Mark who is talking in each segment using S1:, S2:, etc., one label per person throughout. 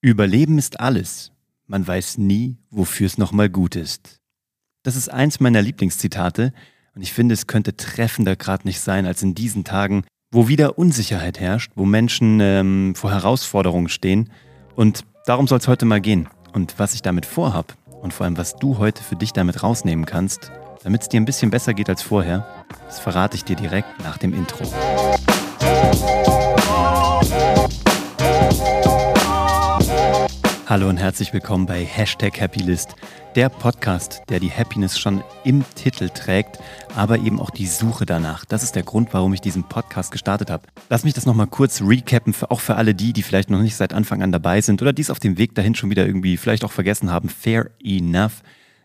S1: Überleben ist alles. Man weiß nie, wofür es nochmal gut ist. Das ist eins meiner Lieblingszitate und ich finde, es könnte treffender gerade nicht sein als in diesen Tagen, wo wieder Unsicherheit herrscht, wo Menschen ähm, vor Herausforderungen stehen. Und darum soll es heute mal gehen. Und was ich damit vorhab und vor allem, was du heute für dich damit rausnehmen kannst, damit es dir ein bisschen besser geht als vorher, das verrate ich dir direkt nach dem Intro. Hallo und herzlich willkommen bei Hashtag Happylist, der Podcast, der die Happiness schon im Titel trägt, aber eben auch die Suche danach. Das ist der Grund, warum ich diesen Podcast gestartet habe. Lass mich das nochmal kurz recappen, für, auch für alle die, die vielleicht noch nicht seit Anfang an dabei sind oder dies auf dem Weg dahin schon wieder irgendwie vielleicht auch vergessen haben. Fair enough.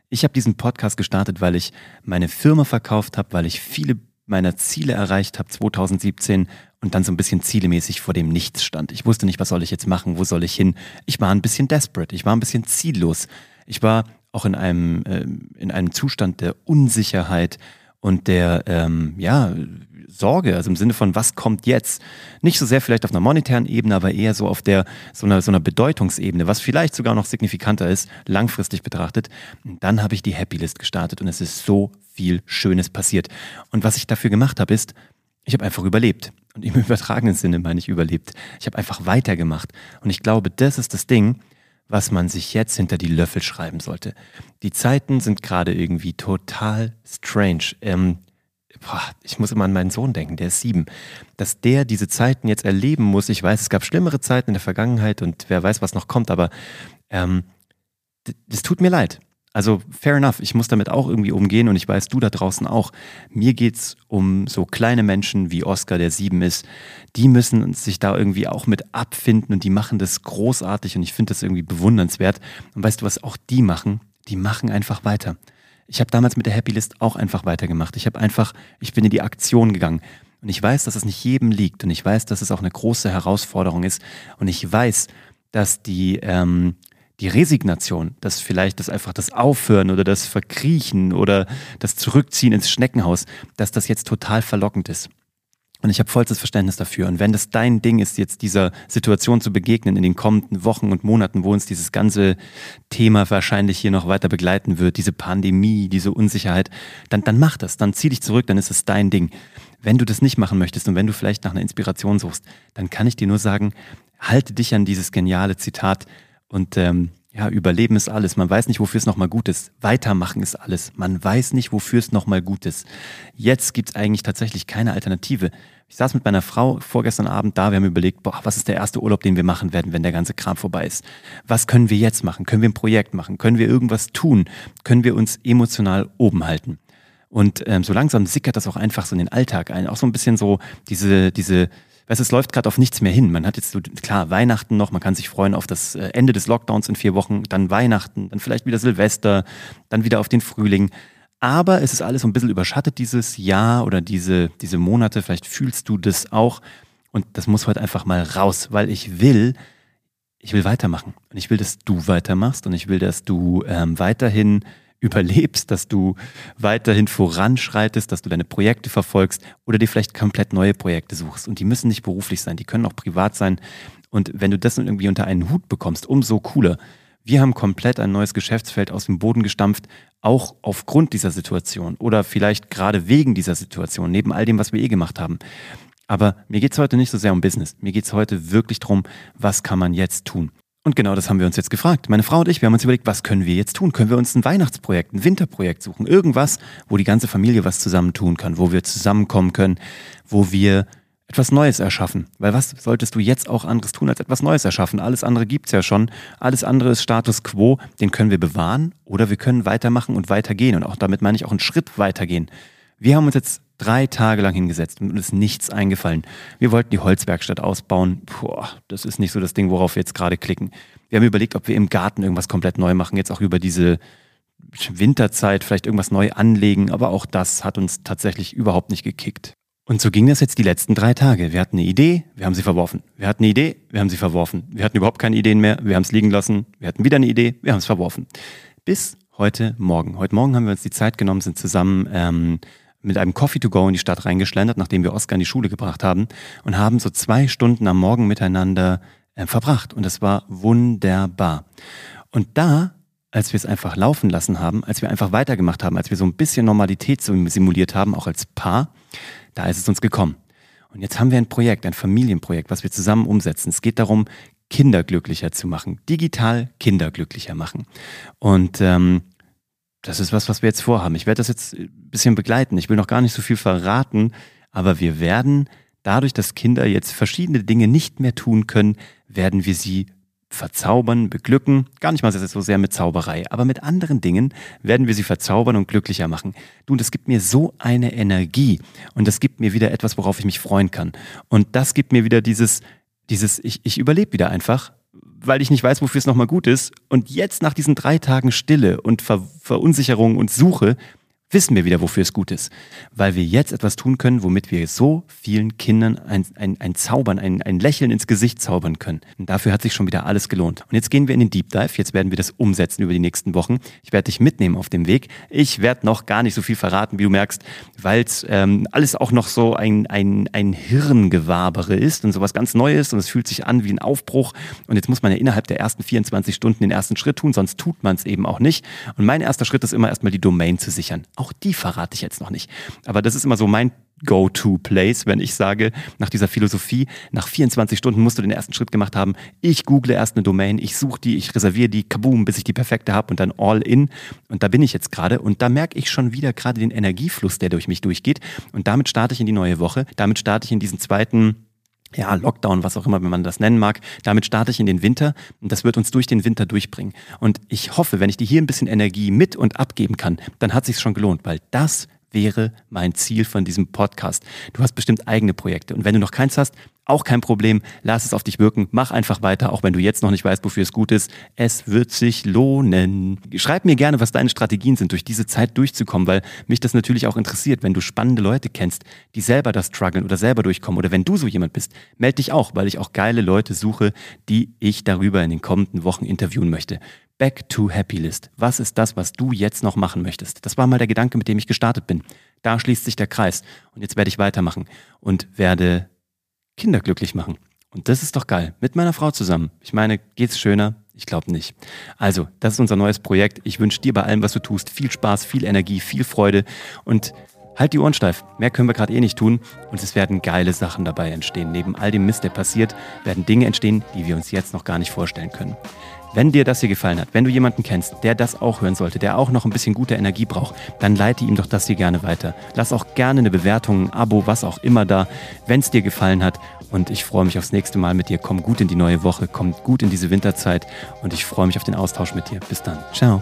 S1: Ich habe diesen Podcast gestartet, weil ich meine Firma verkauft habe, weil ich viele meiner Ziele erreicht habe 2017 und dann so ein bisschen zielemäßig vor dem Nichts stand. Ich wusste nicht, was soll ich jetzt machen, wo soll ich hin. Ich war ein bisschen desperate, ich war ein bisschen ziellos. Ich war auch in einem, äh, in einem Zustand der Unsicherheit und der, ähm, ja, Sorge, also im Sinne von, was kommt jetzt? Nicht so sehr vielleicht auf einer monetären Ebene, aber eher so auf der, so einer, so einer Bedeutungsebene, was vielleicht sogar noch signifikanter ist, langfristig betrachtet. Und dann habe ich die Happy List gestartet und es ist so viel Schönes passiert. Und was ich dafür gemacht habe, ist, ich habe einfach überlebt. Und im übertragenen Sinne meine ich überlebt. Ich habe einfach weitergemacht. Und ich glaube, das ist das Ding, was man sich jetzt hinter die Löffel schreiben sollte. Die Zeiten sind gerade irgendwie total strange. Ähm, boah, ich muss immer an meinen Sohn denken, der ist sieben. Dass der diese Zeiten jetzt erleben muss. Ich weiß, es gab schlimmere Zeiten in der Vergangenheit und wer weiß, was noch kommt, aber ähm, das tut mir leid. Also fair enough, ich muss damit auch irgendwie umgehen und ich weiß, du da draußen auch. Mir geht's um so kleine Menschen wie Oscar, der sieben ist. Die müssen sich da irgendwie auch mit abfinden und die machen das großartig und ich finde das irgendwie bewundernswert. Und weißt du, was auch die machen? Die machen einfach weiter. Ich habe damals mit der Happy List auch einfach weitergemacht. Ich habe einfach, ich bin in die Aktion gegangen. Und ich weiß, dass es nicht jedem liegt und ich weiß, dass es auch eine große Herausforderung ist. Und ich weiß, dass die, ähm, die Resignation, dass vielleicht das einfach das Aufhören oder das Verkriechen oder das Zurückziehen ins Schneckenhaus, dass das jetzt total verlockend ist. Und ich habe vollstes Verständnis dafür. Und wenn das dein Ding ist, jetzt dieser Situation zu begegnen in den kommenden Wochen und Monaten, wo uns dieses ganze Thema wahrscheinlich hier noch weiter begleiten wird, diese Pandemie, diese Unsicherheit, dann, dann mach das, dann zieh dich zurück, dann ist es dein Ding. Wenn du das nicht machen möchtest und wenn du vielleicht nach einer Inspiration suchst, dann kann ich dir nur sagen, halte dich an dieses geniale Zitat und ähm, ja, Überleben ist alles. Man weiß nicht, wofür es nochmal gut ist. Weitermachen ist alles. Man weiß nicht, wofür es nochmal gut ist. Jetzt gibt's eigentlich tatsächlich keine Alternative. Ich saß mit meiner Frau vorgestern Abend da, wir haben überlegt, boah, was ist der erste Urlaub, den wir machen werden, wenn der ganze Kram vorbei ist? Was können wir jetzt machen? Können wir ein Projekt machen? Können wir irgendwas tun? Können wir uns emotional oben halten? Und ähm, so langsam sickert das auch einfach so in den Alltag ein. Auch so ein bisschen so diese, diese, weißt, es läuft gerade auf nichts mehr hin. Man hat jetzt klar, Weihnachten noch, man kann sich freuen auf das äh, Ende des Lockdowns in vier Wochen, dann Weihnachten, dann vielleicht wieder Silvester, dann wieder auf den Frühling. Aber es ist alles so ein bisschen überschattet dieses Jahr oder diese, diese Monate. Vielleicht fühlst du das auch. Und das muss heute einfach mal raus, weil ich will, ich will weitermachen. Und ich will, dass du weitermachst und ich will, dass du ähm, weiterhin überlebst, dass du weiterhin voranschreitest, dass du deine Projekte verfolgst oder dir vielleicht komplett neue Projekte suchst. Und die müssen nicht beruflich sein, die können auch privat sein. Und wenn du das irgendwie unter einen Hut bekommst, umso cooler. Wir haben komplett ein neues Geschäftsfeld aus dem Boden gestampft, auch aufgrund dieser Situation oder vielleicht gerade wegen dieser Situation, neben all dem, was wir eh gemacht haben. Aber mir geht es heute nicht so sehr um Business. Mir geht es heute wirklich darum, was kann man jetzt tun. Und genau das haben wir uns jetzt gefragt. Meine Frau und ich, wir haben uns überlegt, was können wir jetzt tun? Können wir uns ein Weihnachtsprojekt, ein Winterprojekt suchen? Irgendwas, wo die ganze Familie was zusammen tun kann, wo wir zusammenkommen können, wo wir etwas Neues erschaffen. Weil was solltest du jetzt auch anderes tun, als etwas Neues erschaffen? Alles andere gibt's ja schon. Alles andere ist Status quo. Den können wir bewahren oder wir können weitermachen und weitergehen. Und auch damit meine ich auch einen Schritt weitergehen. Wir haben uns jetzt drei Tage lang hingesetzt und uns ist nichts eingefallen. Wir wollten die Holzwerkstatt ausbauen. Puh, das ist nicht so das Ding, worauf wir jetzt gerade klicken. Wir haben überlegt, ob wir im Garten irgendwas komplett neu machen, jetzt auch über diese Winterzeit vielleicht irgendwas neu anlegen, aber auch das hat uns tatsächlich überhaupt nicht gekickt. Und so ging das jetzt die letzten drei Tage. Wir hatten eine Idee, wir haben sie verworfen. Wir hatten eine Idee, wir haben sie verworfen. Wir hatten überhaupt keine Ideen mehr, wir haben es liegen lassen. Wir hatten wieder eine Idee, wir haben es verworfen. Bis heute Morgen. Heute Morgen haben wir uns die Zeit genommen, sind zusammen ähm, mit einem Coffee to go in die Stadt reingeschlendert, nachdem wir Oskar in die Schule gebracht haben und haben so zwei Stunden am Morgen miteinander äh, verbracht. Und es war wunderbar. Und da, als wir es einfach laufen lassen haben, als wir einfach weitergemacht haben, als wir so ein bisschen Normalität simuliert haben, auch als Paar, da ist es uns gekommen. Und jetzt haben wir ein Projekt, ein Familienprojekt, was wir zusammen umsetzen. Es geht darum, Kinder glücklicher zu machen, digital Kinder glücklicher machen. Und ähm, das ist was, was wir jetzt vorhaben. Ich werde das jetzt ein bisschen begleiten. Ich will noch gar nicht so viel verraten, aber wir werden dadurch, dass Kinder jetzt verschiedene Dinge nicht mehr tun können, werden wir sie verzaubern, beglücken. Gar nicht mal so sehr mit Zauberei, aber mit anderen Dingen werden wir sie verzaubern und glücklicher machen. Du, das gibt mir so eine Energie und das gibt mir wieder etwas, worauf ich mich freuen kann. Und das gibt mir wieder dieses, dieses, ich, ich überlebe wieder einfach, weil ich nicht weiß, wofür es nochmal gut ist. Und jetzt nach diesen drei Tagen Stille und Ver Verunsicherung und Suche wissen wir wieder, wofür es gut ist. Weil wir jetzt etwas tun können, womit wir so vielen Kindern ein, ein, ein Zaubern, ein, ein Lächeln ins Gesicht zaubern können. Und dafür hat sich schon wieder alles gelohnt. Und jetzt gehen wir in den Deep Dive. Jetzt werden wir das umsetzen über die nächsten Wochen. Ich werde dich mitnehmen auf dem Weg. Ich werde noch gar nicht so viel verraten, wie du merkst, weil es ähm, alles auch noch so ein, ein, ein Hirngewabere ist und sowas ganz Neues und es fühlt sich an wie ein Aufbruch. Und jetzt muss man ja innerhalb der ersten 24 Stunden den ersten Schritt tun, sonst tut man es eben auch nicht. Und mein erster Schritt ist immer erstmal die Domain zu sichern. Auch die verrate ich jetzt noch nicht. Aber das ist immer so mein Go-to-Place, wenn ich sage, nach dieser Philosophie, nach 24 Stunden musst du den ersten Schritt gemacht haben. Ich google erst eine Domain, ich suche die, ich reserviere die, kaboom, bis ich die perfekte habe und dann all in. Und da bin ich jetzt gerade und da merke ich schon wieder gerade den Energiefluss, der durch mich durchgeht. Und damit starte ich in die neue Woche. Damit starte ich in diesen zweiten ja, Lockdown, was auch immer, wenn man das nennen mag. Damit starte ich in den Winter und das wird uns durch den Winter durchbringen. Und ich hoffe, wenn ich dir hier ein bisschen Energie mit und abgeben kann, dann hat sich schon gelohnt, weil das wäre mein Ziel von diesem Podcast. Du hast bestimmt eigene Projekte und wenn du noch keins hast, auch kein Problem, lass es auf dich wirken, mach einfach weiter, auch wenn du jetzt noch nicht weißt, wofür es gut ist. Es wird sich lohnen. Schreib mir gerne, was deine Strategien sind, durch diese Zeit durchzukommen, weil mich das natürlich auch interessiert, wenn du spannende Leute kennst, die selber das strugglen oder selber durchkommen oder wenn du so jemand bist, melde dich auch, weil ich auch geile Leute suche, die ich darüber in den kommenden Wochen interviewen möchte. Back to Happy List. Was ist das, was du jetzt noch machen möchtest? Das war mal der Gedanke, mit dem ich gestartet bin. Da schließt sich der Kreis. Und jetzt werde ich weitermachen und werde Kinder glücklich machen. Und das ist doch geil. Mit meiner Frau zusammen. Ich meine, geht's schöner? Ich glaube nicht. Also, das ist unser neues Projekt. Ich wünsche dir bei allem, was du tust, viel Spaß, viel Energie, viel Freude und halt die Ohren steif. Mehr können wir gerade eh nicht tun und es werden geile Sachen dabei entstehen. Neben all dem Mist, der passiert, werden Dinge entstehen, die wir uns jetzt noch gar nicht vorstellen können. Wenn dir das hier gefallen hat, wenn du jemanden kennst, der das auch hören sollte, der auch noch ein bisschen gute Energie braucht, dann leite ihm doch das hier gerne weiter. Lass auch gerne eine Bewertung, ein Abo, was auch immer da, wenn es dir gefallen hat. Und ich freue mich aufs nächste Mal mit dir. Komm gut in die neue Woche, komm gut in diese Winterzeit und ich freue mich auf den Austausch mit dir. Bis dann. Ciao.